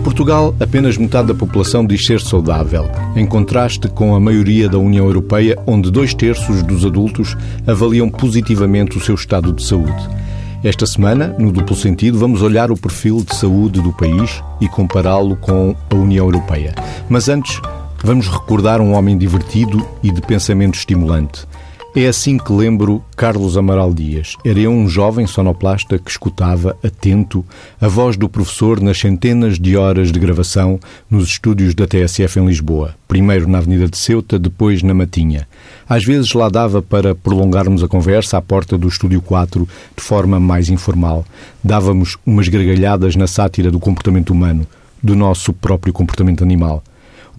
Portugal, apenas metade da população diz ser saudável, em contraste com a maioria da União Europeia, onde dois terços dos adultos avaliam positivamente o seu estado de saúde. Esta semana, no duplo sentido, vamos olhar o perfil de saúde do país e compará-lo com a União Europeia. Mas antes, vamos recordar um homem divertido e de pensamento estimulante. É assim que lembro Carlos Amaral Dias. Era eu um jovem sonoplasta que escutava, atento, a voz do professor nas centenas de horas de gravação nos estúdios da TSF em Lisboa. Primeiro na Avenida de Ceuta, depois na Matinha. Às vezes lá dava para prolongarmos a conversa à porta do Estúdio 4 de forma mais informal. Dávamos umas gargalhadas na sátira do comportamento humano, do nosso próprio comportamento animal.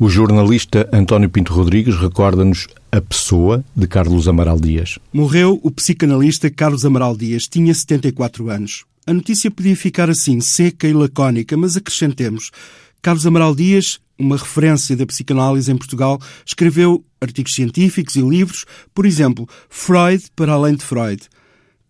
O jornalista António Pinto Rodrigues recorda-nos a pessoa de Carlos Amaral Dias. Morreu o psicanalista Carlos Amaral Dias. Tinha 74 anos. A notícia podia ficar assim, seca e lacónica, mas acrescentemos. Carlos Amaral Dias, uma referência da psicanálise em Portugal, escreveu artigos científicos e livros, por exemplo, Freud para além de Freud.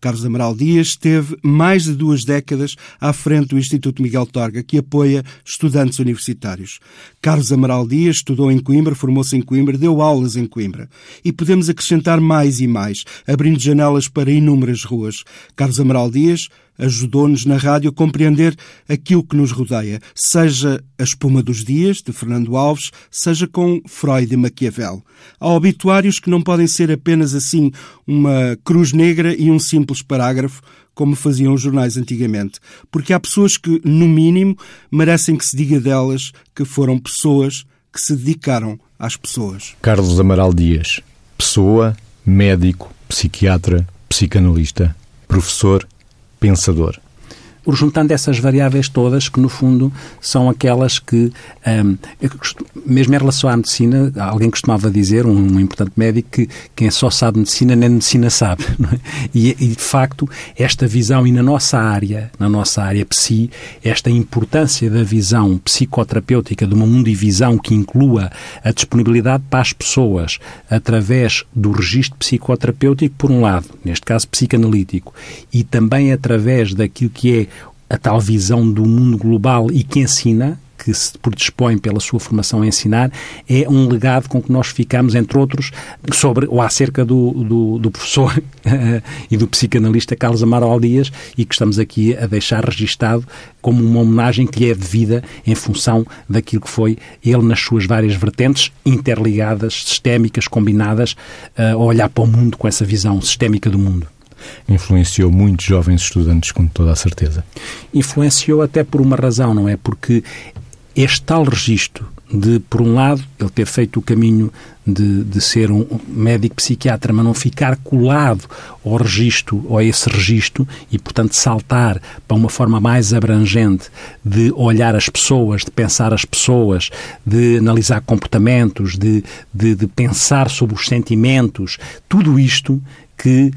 Carlos Amaral Dias esteve mais de duas décadas à frente do Instituto Miguel Torga, que apoia estudantes universitários. Carlos Amaral Dias estudou em Coimbra, formou-se em Coimbra, deu aulas em Coimbra. E podemos acrescentar mais e mais, abrindo janelas para inúmeras ruas. Carlos Amaral Dias ajudou-nos na rádio a compreender aquilo que nos rodeia, seja a espuma dos dias, de Fernando Alves, seja com Freud e Maquiavel. Há obituários que não podem ser apenas assim uma cruz negra e um simples parágrafo, como faziam os jornais antigamente, porque há pessoas que, no mínimo, merecem que se diga delas que foram pessoas que se dedicaram às pessoas. Carlos Amaral Dias, pessoa, médico, psiquiatra, psicanalista, professor pensador juntando essas variáveis todas que, no fundo, são aquelas que, um, mesmo em relação à medicina, alguém costumava dizer, um, um importante médico, que quem só sabe medicina nem medicina sabe. É? E, e, de facto, esta visão, e na nossa área, na nossa área psi, esta importância da visão psicoterapêutica, de uma mundivisão que inclua a disponibilidade para as pessoas através do registro psicoterapêutico, por um lado, neste caso psicanalítico, e também através daquilo que é a tal visão do mundo global e que ensina, que se predispõe pela sua formação a ensinar, é um legado com que nós ficamos, entre outros, sobre ou acerca do, do, do professor e do psicanalista Carlos Amaral Dias e que estamos aqui a deixar registado como uma homenagem que lhe é devida em função daquilo que foi ele nas suas várias vertentes interligadas, sistémicas, combinadas, a olhar para o mundo com essa visão sistémica do mundo influenciou muitos jovens estudantes, com toda a certeza. Influenciou até por uma razão, não é? Porque este tal registro de, por um lado, ele ter feito o caminho de, de ser um médico psiquiatra, mas não ficar colado ao registro, ou a esse registro, e, portanto, saltar para uma forma mais abrangente de olhar as pessoas, de pensar as pessoas, de analisar comportamentos, de, de, de pensar sobre os sentimentos, tudo isto que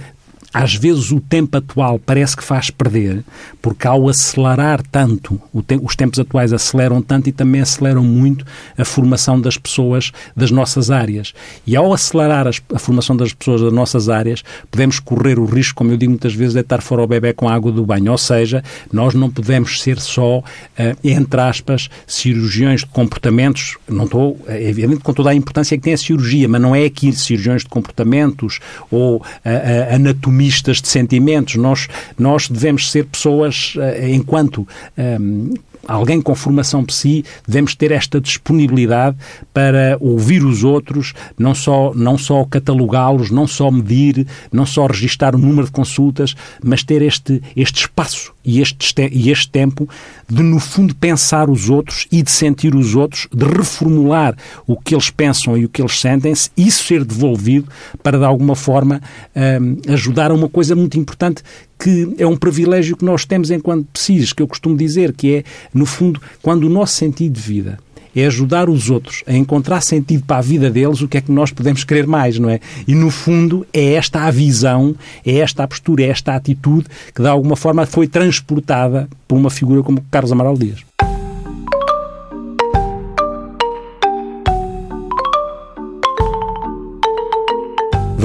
às vezes o tempo atual parece que faz perder, porque ao acelerar tanto, os tempos atuais aceleram tanto e também aceleram muito a formação das pessoas das nossas áreas. E ao acelerar a formação das pessoas das nossas áreas, podemos correr o risco, como eu digo muitas vezes, de estar fora o bebê com a água do banho. Ou seja, nós não podemos ser só, eh, entre aspas, cirurgiões de comportamentos. Não estou, é evidente, com toda a importância que tem a cirurgia, mas não é aqui cirurgiões de comportamentos ou a anatomia mistas de sentimentos. Nós, nós devemos ser pessoas, eh, enquanto ehm, alguém com formação psi, devemos ter esta disponibilidade para ouvir os outros, não só, não só catalogá-los, não só medir, não só registar o número de consultas, mas ter este, este espaço e este, e este tempo de, no fundo, pensar os outros e de sentir os outros, de reformular o que eles pensam e o que eles sentem-se, isso ser devolvido para, de alguma forma, um, ajudar a uma coisa muito importante que é um privilégio que nós temos enquanto precisos, que eu costumo dizer, que é, no fundo, quando o nosso sentido de vida é ajudar os outros a encontrar sentido para a vida deles, o que é que nós podemos querer mais, não é? E no fundo é esta a visão, é esta a postura, é esta a atitude que de alguma forma foi transportada por uma figura como Carlos Amaral Dias.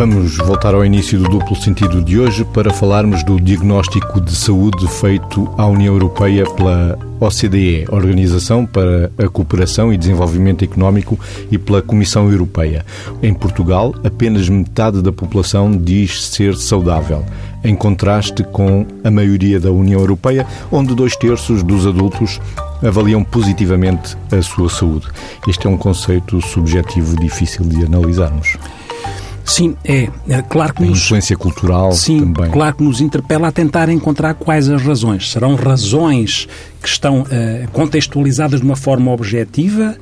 Vamos voltar ao início do duplo sentido de hoje para falarmos do diagnóstico de saúde feito à União Europeia pela OCDE, Organização para a Cooperação e Desenvolvimento Económico, e pela Comissão Europeia. Em Portugal, apenas metade da população diz ser saudável, em contraste com a maioria da União Europeia, onde dois terços dos adultos avaliam positivamente a sua saúde. Este é um conceito subjetivo difícil de analisarmos. Sim, é. é claro que a nos, influência cultural sim, também. claro que nos interpela a tentar encontrar quais as razões. Serão razões que estão uh, contextualizadas de uma forma objetiva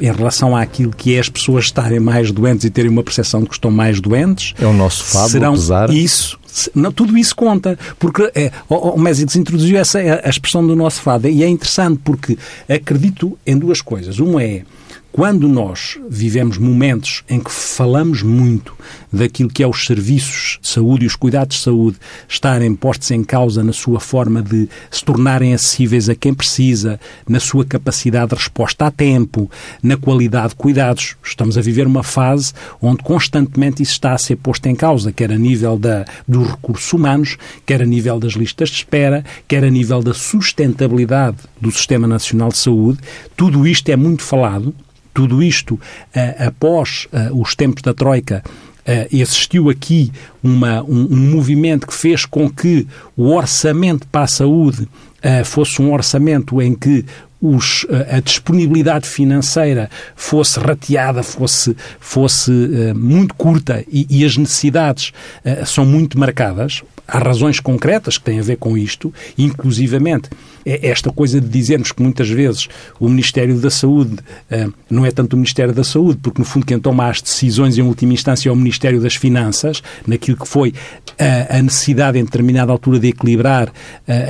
em relação àquilo que é as pessoas estarem mais doentes e terem uma percepção de que estão mais doentes. É o nosso fado, Serão apesar... isso. Não, tudo isso conta, porque é, o, o Mésicos introduziu essa a expressão do nosso fado e é interessante porque acredito em duas coisas. Uma é quando nós vivemos momentos em que falamos muito daquilo que é os serviços de saúde e os cuidados de saúde estarem postos em causa na sua forma de se tornarem acessíveis a quem precisa, na sua capacidade de resposta a tempo, na qualidade de cuidados, estamos a viver uma fase onde constantemente isso está a ser posto em causa, quer a nível da, dos recursos humanos, quer a nível das listas de espera, quer a nível da sustentabilidade do Sistema Nacional de Saúde. Tudo isto é muito falado tudo isto, uh, após uh, os tempos da Troika, Uh, existiu aqui uma, um, um, movimento que fez com que o orçamento para a saúde uh, fosse um orçamento em que os, a disponibilidade financeira fosse rateada, fosse, fosse uh, muito curta e, e as necessidades são muito marcadas. Há razões concretas que têm a ver com isto, inclusivamente esta coisa de dizermos que muitas vezes o Ministério da Saúde uh, não é tanto o Ministério da Saúde, porque no fundo quem toma as decisões em última instância é o Ministério das Finanças, naquilo que foi uh, a necessidade em determinada altura de equilibrar uh,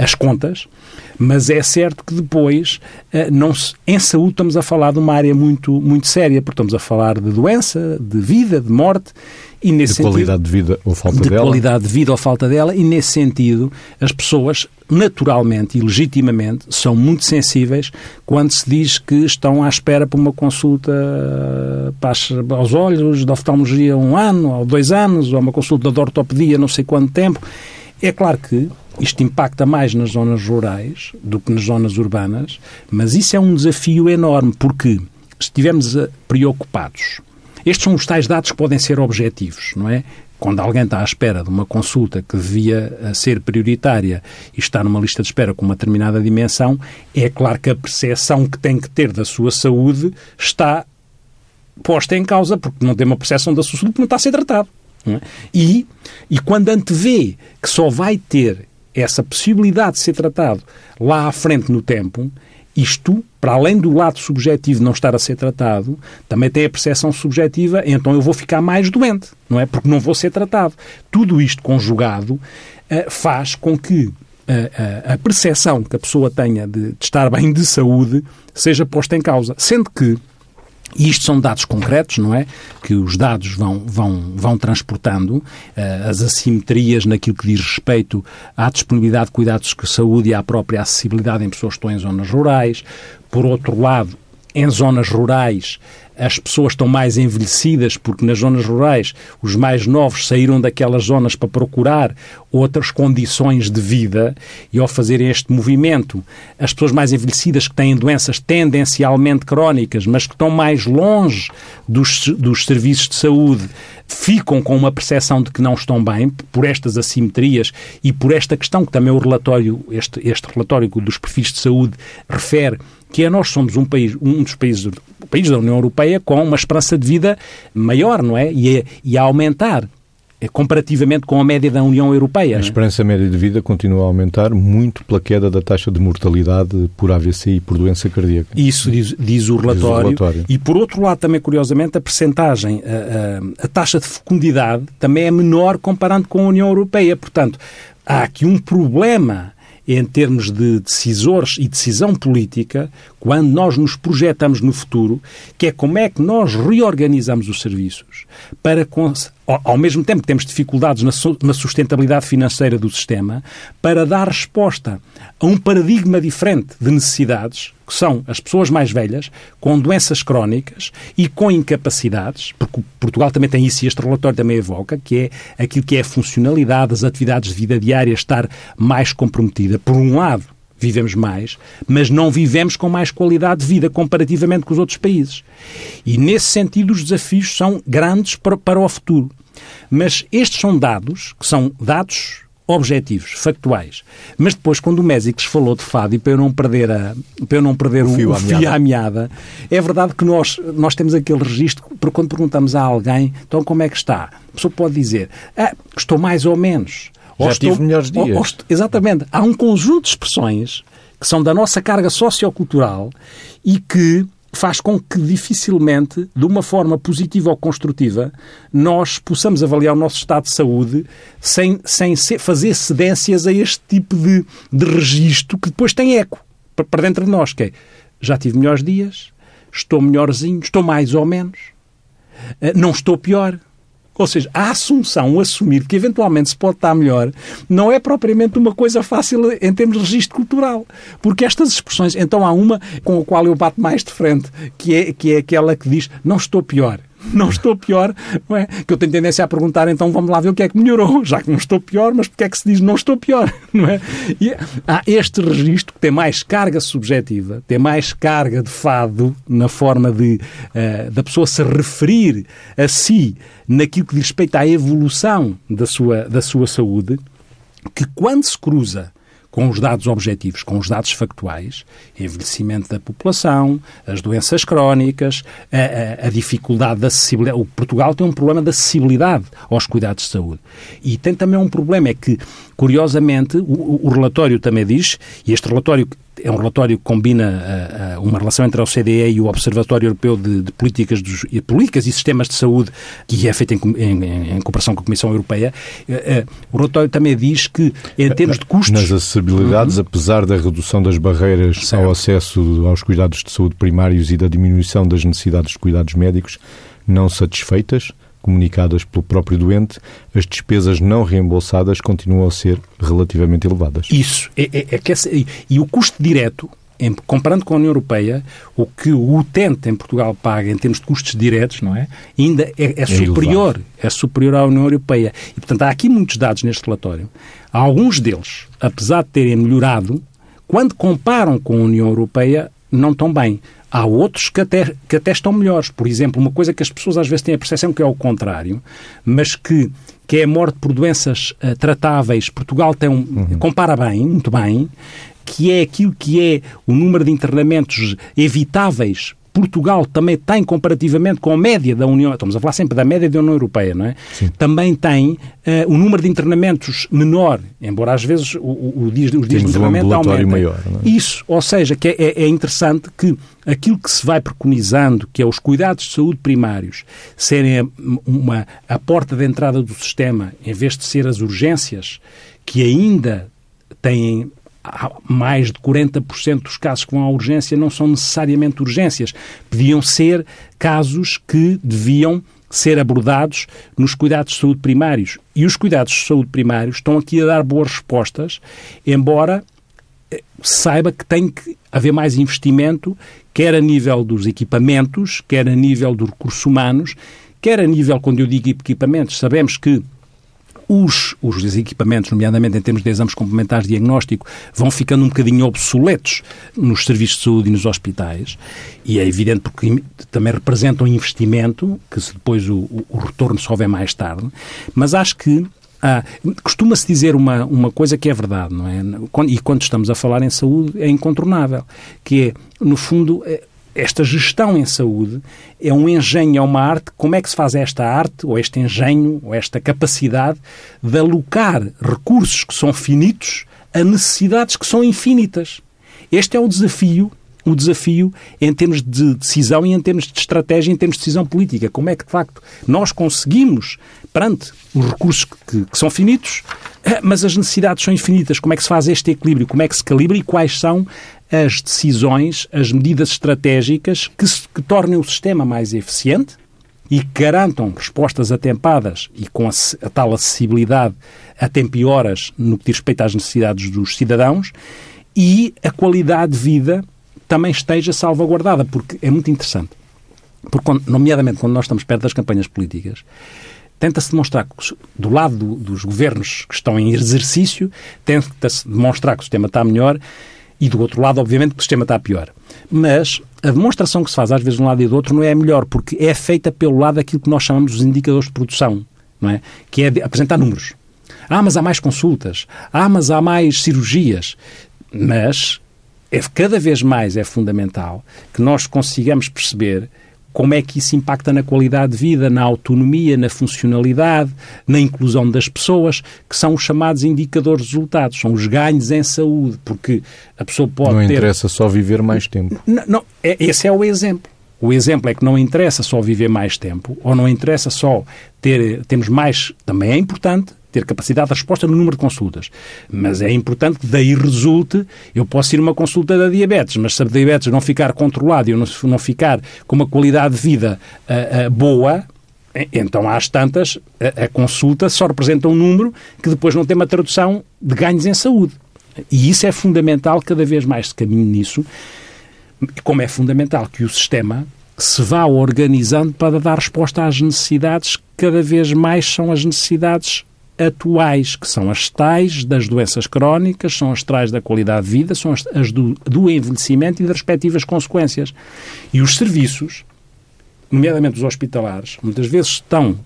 as contas, mas é certo que depois, não se, em saúde, estamos a falar de uma área muito, muito séria, porque estamos a falar de doença, de vida, de morte, e nesse de sentido, qualidade de vida ou falta de dela. De qualidade de vida ou falta dela, e nesse sentido, as pessoas naturalmente e legitimamente são muito sensíveis quando se diz que estão à espera por uma consulta aos olhos, de oftalmologia um ano ou dois anos, ou uma consulta de ortopedia não sei quanto tempo. É claro que isto impacta mais nas zonas rurais do que nas zonas urbanas, mas isso é um desafio enorme, porque se estivermos preocupados, estes são os tais dados que podem ser objetivos, não é? Quando alguém está à espera de uma consulta que devia eh, ser prioritária e está numa lista de espera com uma determinada dimensão, é claro que a percepção que tem que ter da sua saúde está posta em causa, porque não tem uma percepção da sua saúde, porque não está a ser tratado. É? E, e quando antevê que só vai ter essa possibilidade de ser tratado lá à frente no tempo, isto, para além do lado subjetivo não estar a ser tratado, também tem a percepção subjetiva, então eu vou ficar mais doente, não é? Porque não vou ser tratado. Tudo isto conjugado uh, faz com que uh, uh, a percepção que a pessoa tenha de estar bem de saúde seja posta em causa. Sendo que e isto são dados concretos, não é? Que os dados vão, vão, vão transportando uh, as assimetrias naquilo que diz respeito à disponibilidade de cuidados de saúde e à própria acessibilidade em pessoas que estão em zonas rurais. Por outro lado, em zonas rurais, as pessoas estão mais envelhecidas, porque nas zonas rurais os mais novos saíram daquelas zonas para procurar outras condições de vida e ao fazerem este movimento, as pessoas mais envelhecidas que têm doenças tendencialmente crónicas, mas que estão mais longe dos, dos serviços de saúde, ficam com uma percepção de que não estão bem por estas assimetrias e por esta questão que também o relatório, este, este relatório dos perfis de saúde refere, que é nós somos um país, um dos países, país da União Europeia com uma esperança de vida maior, não é? E a, e a aumentar é, comparativamente com a média da União Europeia. A é? esperança média de vida continua a aumentar muito pela queda da taxa de mortalidade por AVC e por doença cardíaca. Isso diz, diz, o, relatório. diz o, relatório. E por outro lado, também curiosamente, a percentagem, a, a, a taxa de fecundidade também é menor comparando com a União Europeia. Portanto, há aqui um problema em termos de decisores e decisão política quando nós nos projetamos no futuro, que é como é que nós reorganizamos os serviços para, ao mesmo tempo que temos dificuldades na sustentabilidade financeira do sistema, para dar resposta a um paradigma diferente de necessidades, que são as pessoas mais velhas, com doenças crónicas e com incapacidades, porque Portugal também tem isso e este relatório também evoca, que é aquilo que é a funcionalidade, as atividades de vida diária estar mais comprometida. Por um lado, vivemos mais, mas não vivemos com mais qualidade de vida comparativamente com os outros países. E nesse sentido, os desafios são grandes para, para o futuro. Mas estes são dados, que são dados objetivos, factuais. Mas depois, quando o Mésicles falou de fado, e para eu não perder, a, para eu não perder o, o, fio, o à fio à meada, é verdade que nós, nós temos aquele registro, porque quando perguntamos a alguém, então como é que está? A pessoa pode dizer, ah, estou mais ou menos. Já ou tive estou, melhores dias. Ou, ou, exatamente. Há um conjunto de expressões que são da nossa carga sociocultural e que faz com que dificilmente, de uma forma positiva ou construtiva, nós possamos avaliar o nosso estado de saúde sem, sem fazer cedências a este tipo de, de registro que depois tem eco para dentro de nós, que é, já tive melhores dias, estou melhorzinho, estou mais ou menos, eh, não estou pior. Ou seja, a assunção, assumir que eventualmente se pode estar melhor, não é propriamente uma coisa fácil em termos de registro cultural. Porque estas expressões, então há uma com a qual eu bato mais de frente, que é, que é aquela que diz não estou pior não estou pior, não é? Que eu tenho tendência a perguntar, então vamos lá ver o que é que melhorou, já que não estou pior, mas porque é que se diz não estou pior, não é? E há este registro que tem mais carga subjetiva, tem mais carga de fado na forma de uh, da pessoa se referir a si naquilo que diz respeito à evolução da sua, da sua saúde, que quando se cruza com os dados objetivos, com os dados factuais, envelhecimento da população, as doenças crónicas, a, a, a, dificuldade da acessibilidade. O Portugal tem um problema de acessibilidade aos cuidados de saúde. E tem também um problema, é que, curiosamente, o, o relatório também diz, e este relatório é um relatório que combina uh, uma relação entre a OCDE e o Observatório Europeu de, de Políticas, dos, e Políticas e Sistemas de Saúde, que é feito em, em, em cooperação com a Comissão Europeia. Uh, o relatório também diz que, em termos de custos... Nas acessibilidades, uhum. apesar da redução das barreiras certo. ao acesso aos cuidados de saúde primários e da diminuição das necessidades de cuidados médicos, não satisfeitas, comunicadas pelo próprio doente, as despesas não reembolsadas continuam a ser relativamente elevadas. Isso. É, é, é que essa, e, e o custo direto em, comparando com a União Europeia, o que o utente em Portugal paga em termos de custos diretos, não é? Ainda é, é, é superior, é superior à União Europeia. E, portanto, há aqui muitos dados neste relatório. Alguns deles, apesar de terem melhorado, quando comparam com a União Europeia, não estão bem. Há outros que até, que até estão melhores. Por exemplo, uma coisa que as pessoas às vezes têm a percepção que é o contrário, mas que, que é a morte por doenças uh, tratáveis. Portugal tem um, uhum. compara bem, muito bem, que é aquilo que é o número de internamentos evitáveis Portugal também tem, comparativamente com a média da União, estamos a falar sempre da média da União Europeia, não é? Sim. Também tem uh, o número de internamentos menor, embora às vezes o, o, o dias, os dias de internamento um aumentem. Maior, é? Isso, ou seja, que é, é, é interessante que aquilo que se vai preconizando, que é os cuidados de saúde primários, serem uma, a porta de entrada do sistema, em vez de ser as urgências, que ainda têm mais de 40% dos casos que vão à urgência não são necessariamente urgências. Podiam ser casos que deviam ser abordados nos cuidados de saúde primários. E os cuidados de saúde primários estão aqui a dar boas respostas, embora eh, saiba que tem que haver mais investimento, quer a nível dos equipamentos, quer a nível dos recursos humanos, quer a nível, quando eu digo equipamentos, sabemos que os, os equipamentos, nomeadamente em termos de exames complementares de diagnóstico, vão ficando um bocadinho obsoletos nos serviços de saúde e nos hospitais, e é evidente porque também representam um investimento, que se depois o, o retorno só vem mais tarde, mas acho que ah, Costuma-se dizer uma, uma coisa que é verdade, não é? E quando estamos a falar em saúde é incontornável, que é, no fundo, é, esta gestão em saúde é um engenho, é uma arte. Como é que se faz esta arte, ou este engenho, ou esta capacidade de alocar recursos que são finitos a necessidades que são infinitas? Este é o desafio o desafio em termos de decisão e em termos de estratégia, em termos de decisão política. Como é que, de facto, nós conseguimos, perante os recursos que, que, são finitos, eh, mas as necessidades são infinitas, como é que se faz este equilíbrio, como é que se calibra e quais são as decisões, as medidas estratégicas que, se, que tornem o sistema mais eficiente e que garantam respostas atempadas e com a, a tal acessibilidade a tempo e horas no que diz respeito às necessidades dos cidadãos e a qualidade de vida também esteja salvaguardada, porque é muito interessante. Porque, nomeadamente, quando nós estamos perto das campanhas políticas, tenta-se demonstrar que, do lado do, dos governos que estão em exercício, tenta-se demonstrar que o sistema está melhor e, do outro lado, obviamente, que o sistema está pior. Mas a demonstração que se faz, às vezes, de um lado e do outro, não é a melhor, porque é feita pelo lado daquilo que nós chamamos de indicadores de produção, não é? que é apresentar números. Ah, mas há mais consultas. Ah, mas há mais cirurgias. Mas é, cada vez mais é fundamental que nós consigamos perceber como é que isso impacta na qualidade de vida, na autonomia, na funcionalidade, na inclusão das pessoas, que são os chamados indicadores de resultados, são os ganhos em saúde, porque a pessoa pode não ter... Não interessa só viver mais tempo. Não, não, é, esse é o exemplo. O exemplo é que não interessa só viver mais tempo, ou não interessa só ter, temos mais, também é importante, ter capacidade de resposta no número de consultas. Mas é importante que daí resulte, eu posso ir uma consulta da diabetes, mas se a diabetes não ficar controlada e eu não, não ficar com uma qualidade de vida uh, uh, boa, então, às tantas, a, a, consulta só representa um número que depois não tem uma tradução de ganhos em saúde. E isso é fundamental, cada vez mais se caminhe nisso, como é fundamental que o sistema se vá organizando para dar resposta às necessidades que cada vez mais são as necessidades atuais, que são as tais das doenças crónicas, são as tais da qualidade de vida, são as, as do, do envelhecimento e das respectivas consequências. E os serviços, nomeadamente os hospitalares, muitas vezes estão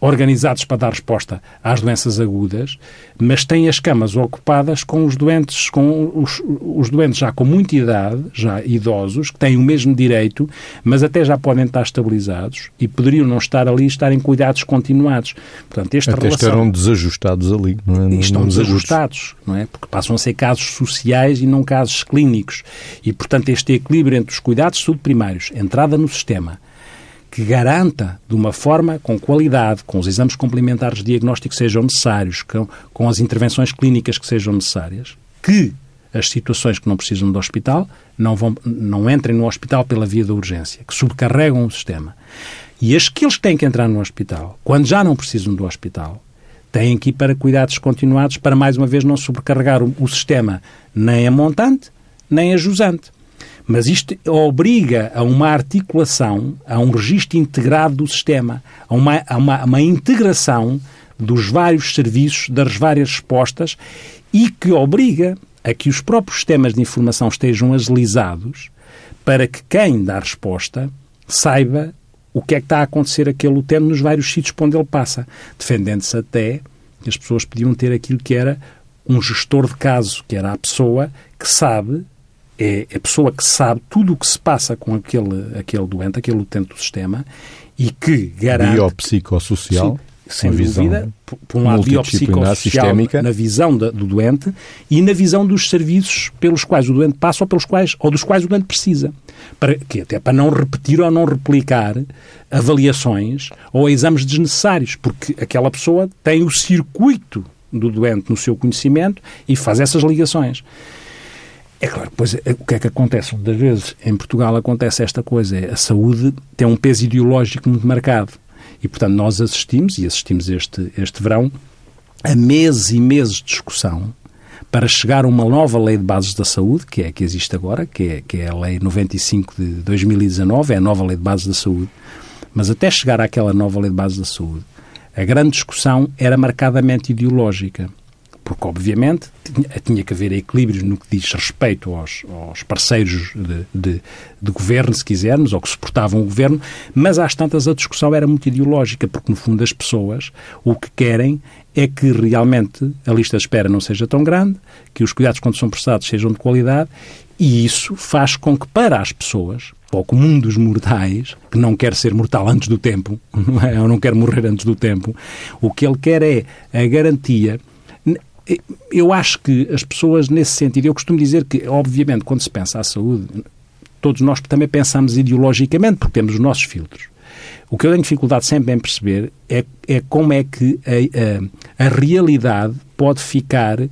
organizados para dar resposta às doenças agudas, mas têm as camas ocupadas com os doentes, com os, os, doentes já com muita idade, já idosos, que têm o mesmo direito, mas até já podem estar estabilizados e poderiam não estar ali e estar em cuidados continuados. Portanto, esta até relação... estarão desajustados ali, não é? estão desajustados, não é? Porque passam a ser casos sociais e não casos clínicos. E, portanto, este equilíbrio entre os cuidados de saúde primários, entrada no sistema, que garanta, de uma forma com qualidade, com os exames complementares de diagnóstico que sejam necessários, com, com as intervenções clínicas que sejam necessárias, que as situações que não precisam do hospital não, vão, não entrem no hospital pela via da urgência, que subcarregam o sistema. E aqueles que têm que entrar no hospital, quando já não precisam do hospital, têm que ir para cuidados continuados para, mais uma vez, não sobrecarregar o, o sistema nem a montante, nem a jusante. Mas isto obriga a uma articulação, a um registro integrado do sistema, a uma, a uma, a uma integração dos vários serviços, das várias respostas e que obriga a que os próprios sistemas de informação estejam agilizados para que quem dá resposta saiba o que é que está a acontecer aquele utente nos vários sítios por onde ele passa, defendendo-se até que as pessoas podiam ter aquilo que era um gestor de caso, que era a pessoa que sabe é a pessoa que sabe tudo o que se passa com aquele, aquele doente, aquele utente do sistema e que garante... Biopsicossocial. Sim, sem dúvida, por, por um lado biopsicossocial na visão da, do doente e na visão dos serviços pelos quais o doente passa ou pelos quais ou dos quais o doente precisa. Para, que até para não repetir ou não replicar avaliações ou exames desnecessários, porque aquela pessoa tem o circuito do doente no seu conhecimento e faz essas ligações. É claro, pois é, o que é que acontece? Muitas vezes em Portugal acontece esta coisa, é, a saúde tem um peso ideológico muito marcado. E, portanto, nós assistimos, e assistimos este, este verão, a meses e meses de discussão para chegar a uma nova lei de bases da saúde, que é a que existe agora, que é, que é a Lei 95 de 2019, é a nova lei de bases da saúde. Mas até chegar àquela nova lei de bases da saúde, a grande discussão era marcadamente ideológica porque obviamente tinha, que haver equilíbrios no que diz respeito aos, aos parceiros de, de, de, governo, se quisermos, ou que suportavam o governo, mas às tantas a discussão era muito ideológica, porque no fundo as pessoas o que querem é que realmente a lista de espera não seja tão grande, que os cuidados quando são prestados sejam de qualidade, e isso faz com que para as pessoas, para o comum dos mortais, que não quer ser mortal antes do tempo, é? ou não quer morrer antes do tempo, o que ele quer é a garantia eu acho que as pessoas, nesse sentido, eu costumo dizer que, obviamente, quando se pensa à saúde, todos nós também pensamos ideologicamente, porque temos os nossos filtros. O que eu tenho dificuldade sempre em perceber é, é como é que a, a, a realidade pode ficar uh,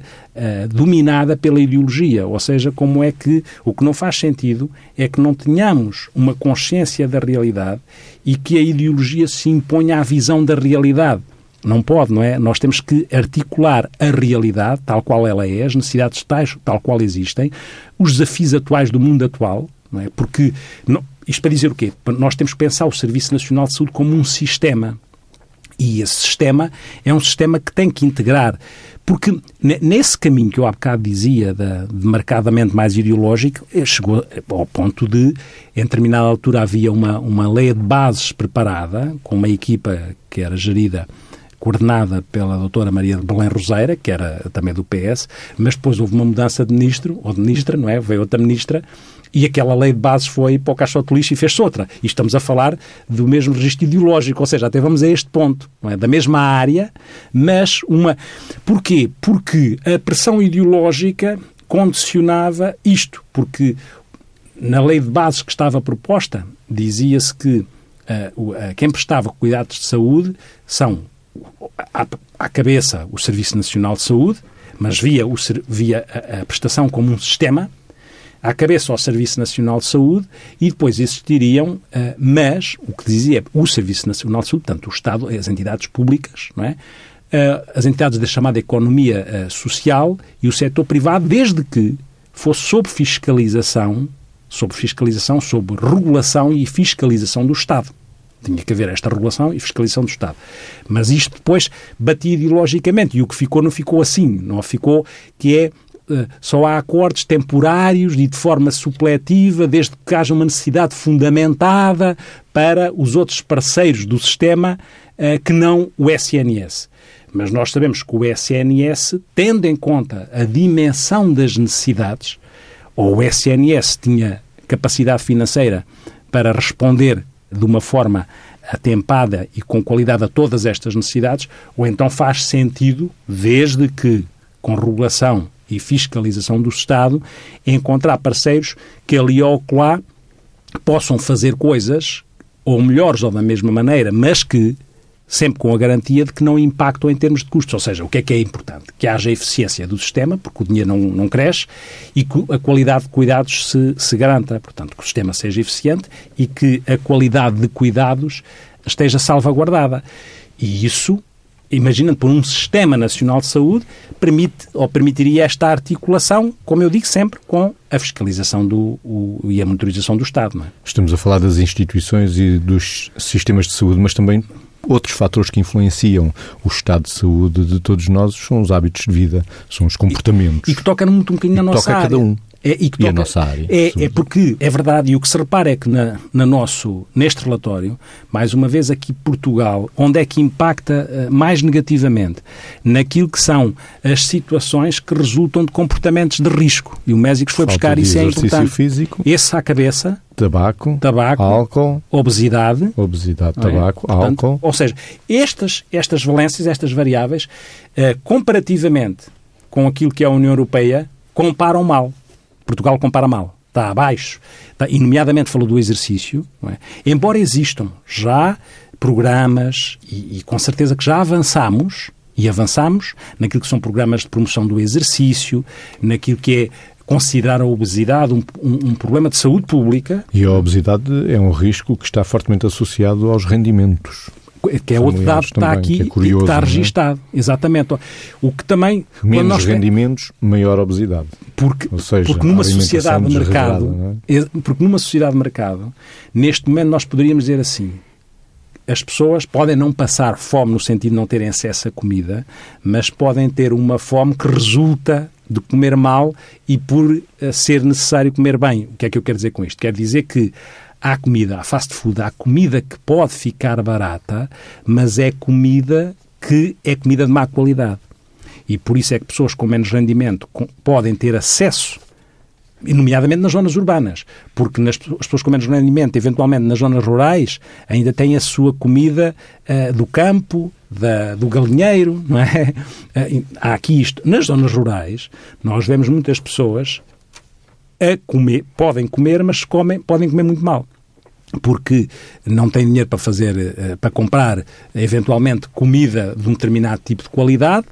dominada pela ideologia, ou seja, como é que o que não faz sentido é que não tenhamos uma consciência da realidade e que a ideologia se imponha à visão da realidade. Não pode, não é? Nós temos que articular a realidade tal qual ela é, as necessidades tais tal qual existem, os desafios atuais do mundo atual, não é? Porque não, isto para dizer o quê? Nós temos que pensar o Serviço Nacional de Saúde como um sistema. E esse sistema é um sistema que tem que integrar. Porque nesse caminho que eu há bocado dizia, de, de marcadamente mais ideológico, eh, chegou ao ponto de, em determinada altura, havia uma, uma lei de bases preparada, com uma equipa que era gerida coordenada pela doutora Maria de Belém Roseira, que era também do PS, mas depois houve uma mudança de ministro, ou de ministra, não é? Veio outra ministra, e aquela lei de bases foi para o caixote lixo e fez-se outra. E estamos a falar do mesmo registro ideológico, ou seja, até vamos a este ponto, é? da mesma área, mas uma... Porquê? Porque a pressão ideológica condicionava isto, porque na lei de bases que estava proposta dizia-se que uh, quem prestava cuidados de saúde são à, à cabeça o Serviço Nacional de Saúde, mas via, o, via a, a prestação como um sistema, à cabeça ao Serviço Nacional de Saúde e depois existiriam, uh, mas o que dizia o Serviço Nacional de Saúde, tanto o Estado, as entidades públicas, não é? Uh, as entidades da chamada economia uh, social e o setor privado, desde que fosse sob fiscalização, sob fiscalização, sob regulação e fiscalização do Estado. Tinha que haver esta regulação e fiscalização do Estado. Mas isto depois batia ideologicamente e o que ficou não ficou assim, não ficou que é eh, só há acordos temporários e de forma supletiva, desde que haja uma necessidade fundamentada para os outros parceiros do sistema eh, que não o SNS. Mas nós sabemos que o SNS, tendo em conta a dimensão das necessidades, ou o SNS tinha capacidade financeira para responder de uma forma atempada e com qualidade a todas estas necessidades, ou então faz sentido, desde que com regulação e fiscalização do Estado, encontrar parceiros que ali ou lá possam fazer coisas, ou melhores ou da mesma maneira, mas que sempre com a garantia de que não impactam em termos de custos. Ou seja, o que é que é importante? Que haja eficiência do sistema, porque o dinheiro não, não cresce, e que a qualidade de cuidados se, se garanta. Portanto, que o sistema seja eficiente e que a qualidade de cuidados esteja salvaguardada. E isso imaginando por um sistema nacional de saúde, permite ou permitiria esta articulação, como eu digo sempre, com a fiscalização do, o, e a monitorização do Estado. É? Estamos a falar das instituições e dos sistemas de saúde, mas também outros fatores que influenciam o estado de saúde de todos nós são os hábitos de vida, são os comportamentos. E, e que toca muito um bocadinho na nossa toca área. cada um. É, e, que toca, e a nossa área. É, é, porque é verdade, e o que se repara é que na, na, nosso, neste relatório, mais uma vez aqui Portugal, onde é que impacta uh, mais negativamente? Naquilo que são as situações que resultam de comportamentos de risco. E o Mésicos foi Falta buscar isso é importante. Físico, Esse à cabeça. Tabaco, tabaco álcool, obesidade. Obesidade, tabaco, é? Portanto, álcool. Ou seja, estas, estas valências, estas variáveis, uh, comparativamente com aquilo que é a União Europeia, comparam mal. Portugal compara mal, está abaixo. Está, e, nomeadamente, falou do exercício. É? Embora existam já programas, e, e com certeza que já avançamos, e avançamos naquilo que são programas de promoção do exercício, naquilo que é considerar a obesidade um, um, um, problema de saúde pública. E a obesidade é um risco que está fortemente associado aos rendimentos que é outro dado que está aqui que, é curioso, que está é? registado. É? Exatamente. O que também... Menos rendimentos, tem... maior obesidade. Porque, seja, porque numa sociedade de mercado, é? porque numa sociedade de mercado, neste momento nós poderíamos dizer assim, as pessoas podem não passar fome no sentido de não terem acesso a comida, mas podem ter uma fome que resulta de comer mal e por eh, ser necessário comer bem. O que é que eu quero dizer com isto? Quer dizer que há comida, há fast food, há comida que pode ficar barata, mas é comida que é comida de má qualidade. E por isso é que pessoas com menos rendimento podem ter acesso, nomeadamente nas zonas urbanas, porque nas, as pessoas com menos rendimento, eventualmente nas zonas rurais, ainda têm a sua comida uh, do campo, da, do galinheiro, não é? Uh, há aqui isto. Nas zonas rurais, nós vemos muitas pessoas a comer, podem comer, mas comem, podem comer muito mal. porque não tem dinheiro para fazer, eh, para comprar eventualmente comida de um determinado tipo de qualidade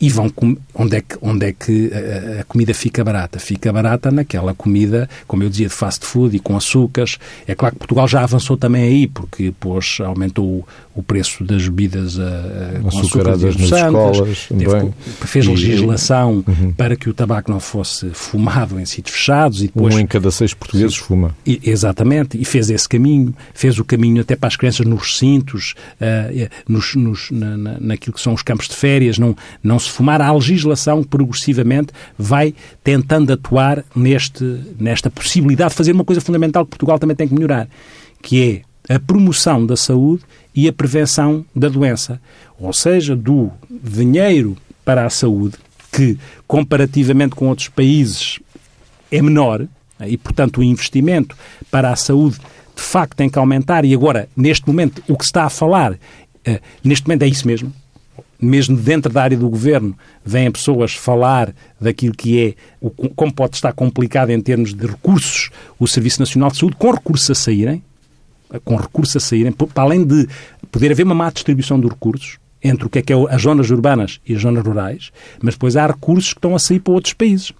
e vão onde é que onde é que a, a, comida fica barata? Fica barata naquela comida como eu dizia de fast food e com açúcares. É claro que Portugal já avançou também aí porque pôs aumentou o preço das bebidas a, a açucaradas nas escolas teve, fez legislação e, uhum. para que o tabaco não fosse fumado em sítios fechados e depois um em cada seis portugueses fuma. E, exatamente e fez esse caminho fez o caminho até para as crianças nos recintos uh, nos, nos na, na, naquilo que são os campos de férias não não se fumar a legislação progressivamente vai tentando atuar neste nesta possibilidade de fazer uma coisa fundamental que Portugal também tem que melhorar que é a promoção da saúde e a prevenção da doença. Ou seja, do dinheiro para a saúde, que comparativamente com outros países é menor, e portanto o investimento para a saúde de facto tem que aumentar, e agora, neste momento, o que se está a falar, eh, neste momento é isso mesmo. Mesmo dentro da área do governo, vêm pessoas falar daquilo que é, como pode estar complicado em termos de recursos o Serviço Nacional de Saúde, com recursos a saírem, com recursos a saírem, para além de poder haver uma má distribuição de recursos entre o que é que é as zonas urbanas e as zonas rurais, mas depois há recursos que estão a sair para outros países.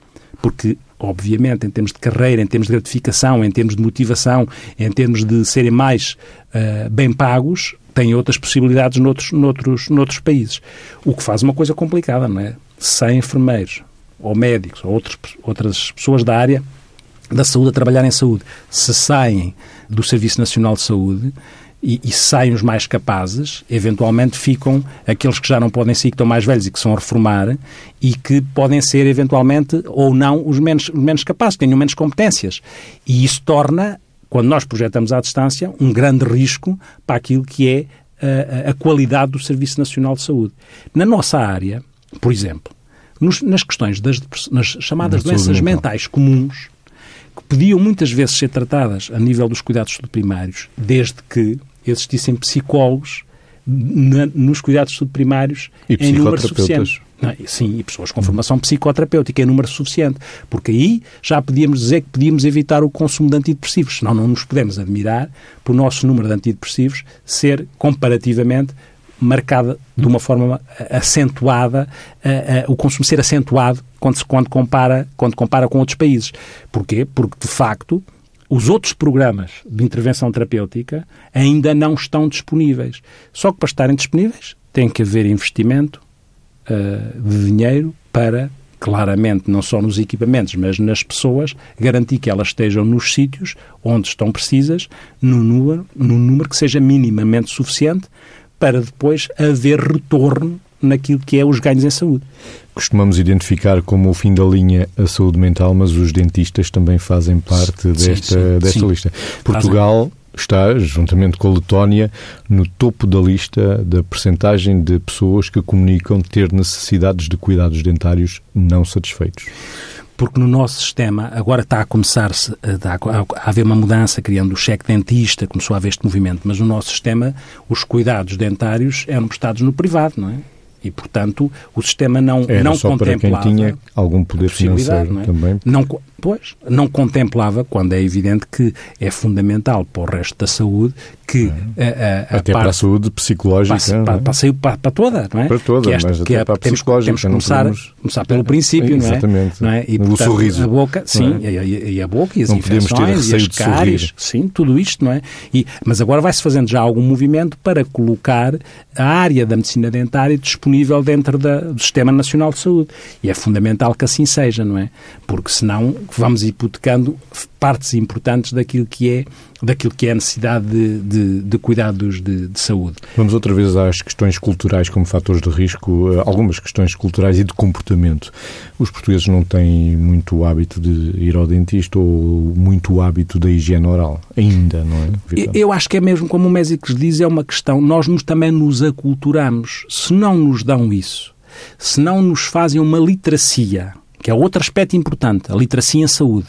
Porque, obviamente, em termos de carreira, em termos de gratificação, em termos de motivação, em termos de serem mais uh, bem pagos, têm outras possibilidades noutros, noutros, noutros países. O que faz uma coisa complicada, não é? Sem enfermeiros, ou médicos, ou outros, outras pessoas da área da saúde a trabalhar em saúde, se saem do Serviço Nacional de Saúde e, e saem os mais capazes, eventualmente ficam aqueles que já não podem sair, que estão mais velhos e que são a reformar e que podem ser, eventualmente, ou não, os menos, os menos capazes, que tenham menos competências. E isso torna, quando nós projetamos à distância, um grande risco para aquilo que é a, a qualidade do Serviço Nacional de Saúde. Na nossa área, por exemplo, nos, nas questões das nas chamadas doenças mentais comuns, que podiam muitas vezes ser tratadas a nível dos cuidados primários, desde que existissem psicólogos na, nos cuidados primários em número suficiente. Não, sim, e pessoas com formação psicoterapêutica em número suficiente, porque aí já podíamos dizer que podíamos evitar o consumo de antidepressivos, senão não nos podemos admirar por o nosso número de antidepressivos ser comparativamente marcada de uma forma acentuada, uh, uh, o consumo ser acentuado quando se quando compara, quando compara com outros países. Porquê? Porque, de facto, os outros programas de intervenção terapêutica ainda não estão disponíveis. Só que para estarem disponíveis tem que haver investimento uh, de dinheiro para, claramente, não só nos equipamentos, mas nas pessoas, garantir que elas estejam nos sítios onde estão precisas, no número, no número que seja minimamente suficiente para depois haver retorno naquilo que é os ganhos em saúde. Costumamos identificar como o fim da linha a saúde mental, mas os dentistas também fazem parte desta, sim, desta sim. lista. Portugal está, juntamente com a Letónia, no topo da lista da percentagem de pessoas que comunicam ter necessidades de cuidados dentários não satisfeitos porque no nosso sistema agora está a começar-se a, a, haver uma mudança, criando o cheque dentista, começou a haver este movimento, mas no nosso sistema os cuidados dentários eram prestados no privado, não é? E, portanto, o sistema não, Era não só contemplava... para quem tinha algum poder financeiro é? também. Não, pois, não contemplava, quando é evidente que é fundamental para o resto da saúde que a, a, a até parte, para a saúde psicológica para, para, para, para, para, toda, não é? Para toda, que mas até é, para a temos, psicológica. Temos que começar, podemos... começar pelo princípio, não é? Exatamente. Não é? E, portanto, o sorriso. A boca, sim, é? e, a boca, e as não infecções, e as cáries, sim, tudo isto, não é? E, mas agora vai-se fazendo já algum movimento para colocar a área da medicina dentária disponível dentro da, do Sistema Nacional de Saúde. E é fundamental que assim seja, não é? Porque senão vamos hipotecando partes importantes daquilo que é daquilo que é a necessidade de, de, de cuidados de, de, saúde. Vamos outra vez às questões culturais como fatores de risco, eh, algumas questões culturais e de comportamento. Os portugueses não têm muito hábito de ir ao dentista ou muito hábito da higiene oral, ainda, não é? Eu acho que é mesmo como o médico diz, é uma questão, nós nos, também nos aculturamos. Se não nos dão isso, se não nos fazem uma literacia, que é outro aspecto importante, a literacia em saúde,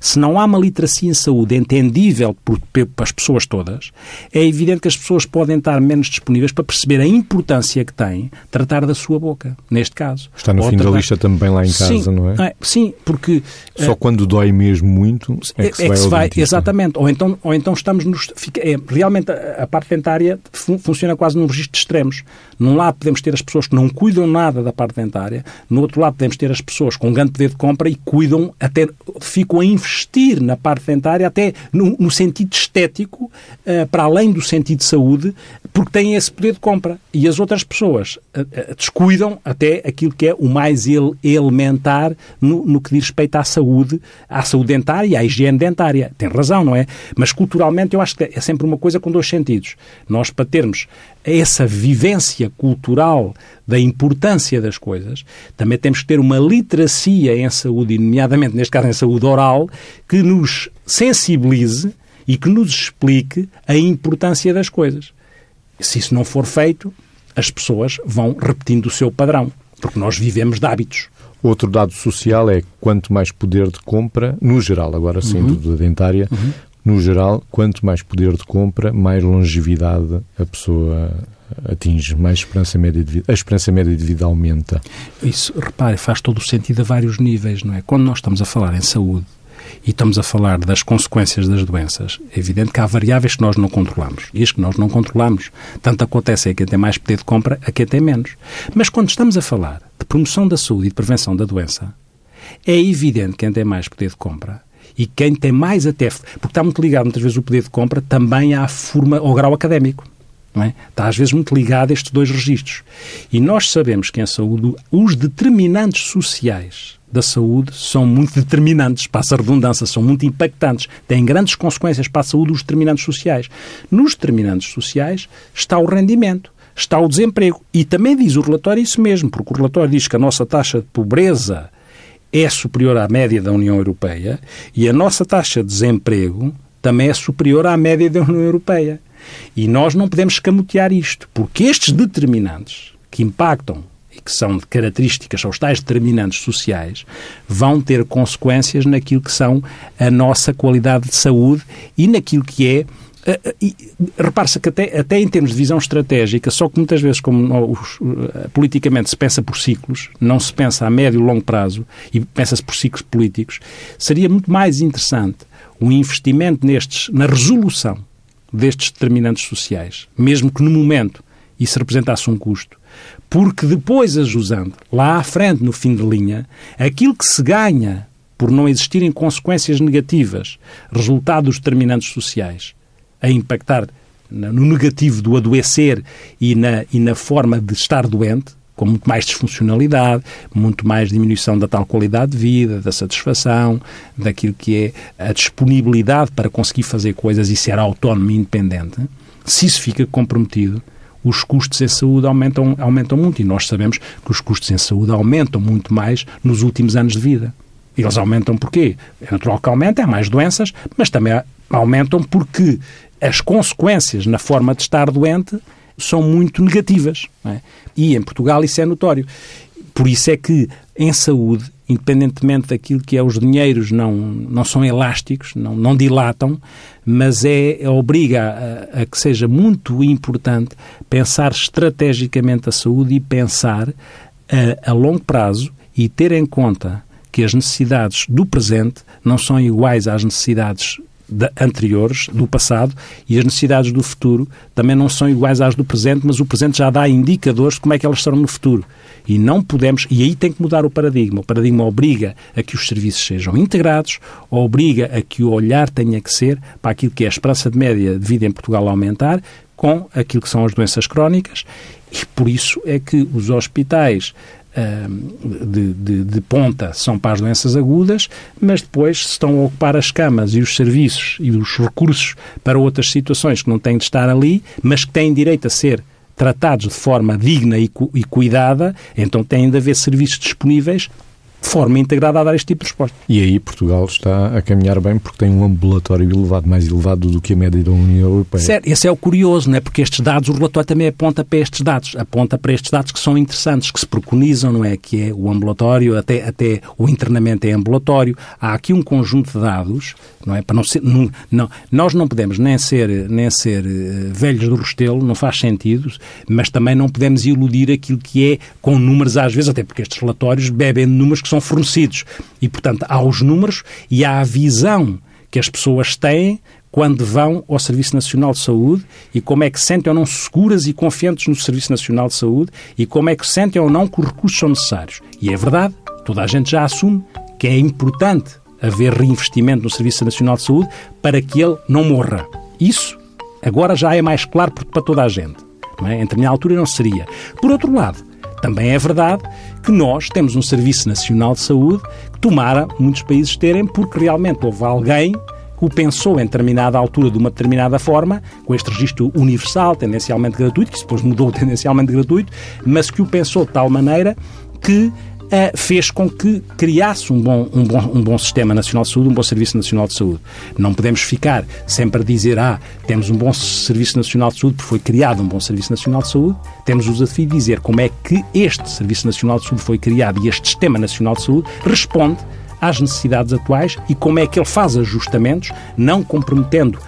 Se não há uma literacia em saúde entendível por, as pessoas todas, é evidente que as pessoas podem estar menos disponíveis para perceber a importância que tem tratar da sua boca, neste caso. Está no Ou fim tratar... da lista também lá em casa, sim, não é? é? Sim, porque... Só uh, quando dói mesmo muito é que se é vai, que se vai Exatamente. Ou então, ou então estamos nos... Fica, é, realmente a, a, parte dentária fun, funciona quase num registro de extremos. Num lado podemos ter as pessoas que não cuidam nada da parte dentária, no outro lado podemos ter as pessoas com grande poder de compra e cuidam, até ficam a investir na parte dentária, até no, no sentido estético, uh, para além do sentido de saúde, porque têm esse poder de compra. E as outras pessoas uh, descuidam até aquilo que é o mais ele, elementar no, no, que diz respeito à saúde, à saúde dentária e à higiene dentária. Tem razão, não é? Mas culturalmente eu acho que é sempre uma coisa com dois sentidos. Nós, para termos essa vivência cultural da importância das coisas, também temos que ter uma literacia em saúde, nomeadamente, neste caso, em saúde oral, que nos sensibilize e que nos explique a importância das coisas. Se isso não for feito, as pessoas vão repetindo o seu padrão, porque nós vivemos de hábitos. Outro dado social é quanto mais poder de compra, no geral, agora sim, uhum. da dentária, uhum. no geral, quanto mais poder de compra, mais longevidade a pessoa atinge, mais esperança média de vida, a esperança média de vida aumenta. Isso, repare, faz todo o sentido a vários níveis, não é? Quando nós estamos a falar em saúde, e estamos a falar das consequências das doenças, é evidente que há variáveis que nós não controlamos. E as que nós não controlamos, tanto acontece a quem tem mais poder de compra, a quem tem menos. Mas quando estamos a falar de promoção da saúde e de prevenção da doença, é evidente que quem tem mais poder de compra e quem tem mais até, porque está muito ligado muitas vezes o poder de compra também à forma, ao grau académico. É? Está às vezes muito ligado a estes dois registros. E nós sabemos que em saúde os determinantes sociais da saúde são muito determinantes, passa a redundância, são muito impactantes, têm grandes consequências para a saúde os determinantes sociais. Nos determinantes sociais está o rendimento, está o desemprego. E também diz o relatório isso mesmo, porque o relatório diz que a nossa taxa de pobreza é superior à média da União Europeia e a nossa taxa de desemprego também é superior à média da União Europeia. E nós não podemos escamotear isto, porque estes determinantes que impactam que são de características, são os tais determinantes sociais, vão ter consequências naquilo que são a nossa qualidade de saúde e naquilo que é eh, eh, repare-se que até, até em termos de visão estratégica, só que muitas vezes, como eh, politicamente se pensa por ciclos, não se pensa a médio e longo prazo e pensa-se por ciclos políticos, seria muito mais interessante o um investimento nestes, na resolução destes determinantes sociais, mesmo que no momento isso representasse um custo, porque depois, as usando lá à frente, no fim de linha, aquilo que se ganha por não existirem consequências negativas, resultado dos determinantes sociais, a impactar no negativo do adoecer e na, e na forma de estar doente, com muito mais disfuncionalidade, muito mais diminuição da tal qualidade de vida, da satisfação, daquilo que é a disponibilidade para conseguir fazer coisas e ser autónomo e independente, se isso fica comprometido, os custos em saúde aumentam, aumentam muito. E nós sabemos que os custos em saúde aumentam muito mais nos últimos anos de vida. E eles aumentam porquê? É natural que aumentem, há mais doenças, mas também aumentam porque as consequências na forma de estar doente são muito negativas. É? E em Portugal isso é notório. Por isso é que em saúde, independentemente daquilo que é os dinheiros, não, não são elásticos, não, não dilatam, mas é, é obriga a, a, que seja muito importante pensar estrategicamente a saúde e pensar a, a longo prazo e ter em conta que as necessidades do presente não são iguais às necessidades de, anteriores, do passado, e as necessidades do futuro também não são iguais às do presente, mas o presente já dá indicadores de como é que elas serão no futuro. E não podemos, e aí tem que mudar o paradigma. O paradigma obriga a que os serviços sejam integrados, obriga a que o olhar tenha que ser para aquilo que é a esperança de média de vida em Portugal aumentar, com aquilo que são as doenças crónicas, e por isso é que os hospitais de, de, de, ponta são para as doenças agudas, mas depois se estão a ocupar as camas e os serviços e os recursos para outras situações que não têm de estar ali, mas que têm direito a ser tratados de forma digna e, cu e cuidada, então têm de haver serviços disponíveis forma integrada a dar este tipo de resposta. E aí Portugal está a caminhar bem porque tem um ambulatório elevado, mais elevado do que a média da União Europeia. Certo, esse é o curioso, não é? Porque estes dados, o relatório também aponta para estes dados, aponta para estes dados que são interessantes, que se preconizam, não é? Que é o ambulatório, até, até o internamento é ambulatório. Há aqui um conjunto de dados, não é? Para não ser, não, não, nós não podemos nem ser, nem ser uh, velhos do restelo, não faz sentido, mas também não podemos iludir aquilo que é com números às vezes, até porque estes relatórios bebem de números que são fornecidos. E, portanto, há os números e há a visão que as pessoas têm quando vão ao Serviço Nacional de Saúde e como é que sentem ou não seguras e confiantes no Serviço Nacional de Saúde e como é que sentem ou não que os recursos são necessários. E é verdade, toda a gente já assume que é importante haver reinvestimento no Serviço Nacional de Saúde para que ele não morra. Isso agora já é mais claro para toda a gente. Não é? Em determinada altura não seria. Por outro lado, também é verdade que nós temos um Serviço Nacional de Saúde que tomara muitos países terem, porque realmente houve alguém que o pensou em determinada altura de uma determinada forma, com este registro universal, tendencialmente gratuito, que depois mudou tendencialmente gratuito, mas que o pensou de tal maneira que fez com que criasse um bom, um, bom, um bom sistema nacional de saúde, um bom serviço nacional de saúde. Não podemos ficar sempre a dizer, ah, temos um bom serviço nacional de saúde porque foi criado um bom serviço nacional de saúde. Temos o desafio de dizer como é que este serviço nacional de saúde foi criado e este sistema nacional de saúde responde às necessidades atuais e como é que ele faz ajustamentos, não comprometendo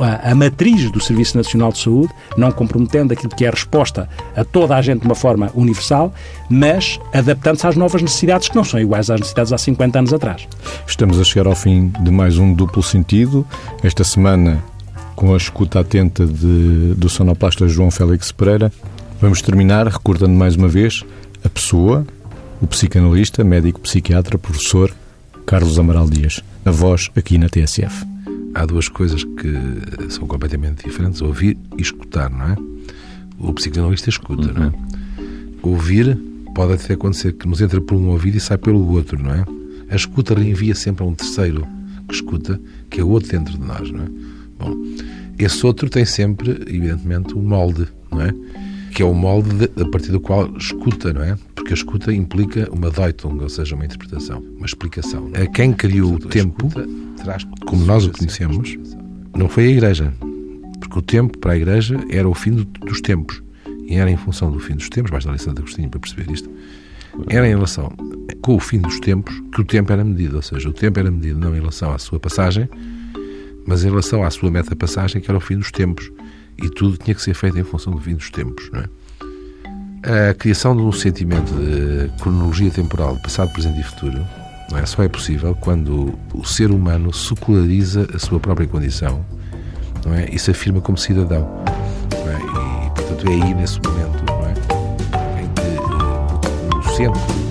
a, a, matriz do Serviço Nacional de Saúde, não comprometendo aquilo que é a resposta a toda a gente de uma forma universal, mas adaptando-se às novas necessidades que não são iguais às necessidades há 50 anos atrás. Estamos a chegar ao fim de mais um duplo sentido. Esta semana, com a escuta atenta de, do sonoplasta João Félix Pereira, vamos terminar recordando mais uma vez a pessoa, o psicanalista, médico, psiquiatra, professor Carlos Amaral Dias, a voz aqui na TSF há duas coisas que são completamente diferentes: ouvir e escutar, não é? O psicanalista escuta, uhum. não é? Uhum. Ouvir pode até acontecer que nos entra por um ouvido e sai pelo outro, não é? A escuta reenvia sempre a um terceiro que escuta, que é o outro dentro de nós, não é? Bom, esse outro tem sempre, evidentemente, um molde, não é? Que é o molde de, a partir do qual escuta, não é? Porque a escuta implica uma Deutung, ou seja, uma interpretação, uma explicação. É? Quem criou o tempo como nós o conhecemos, não foi a Igreja. Porque o tempo para a Igreja era o fim dos tempos. E era em função do fim dos tempos, basta ler Santo Agostinho para perceber isto, era em relação com o fim dos tempos que o tempo era medido. Ou seja, o tempo era medido não em relação à sua passagem, mas em relação à sua meta-passagem, que era o fim dos tempos. E tudo tinha que ser feito em função do fim dos tempos. Não é? A criação de um sentimento de cronologia temporal de passado, presente e futuro não é? Só é possível quando o ser humano seculariza a sua própria condição não é? e se afirma como cidadão. Não é? E, portanto, é aí nesse momento não é? em que, no centro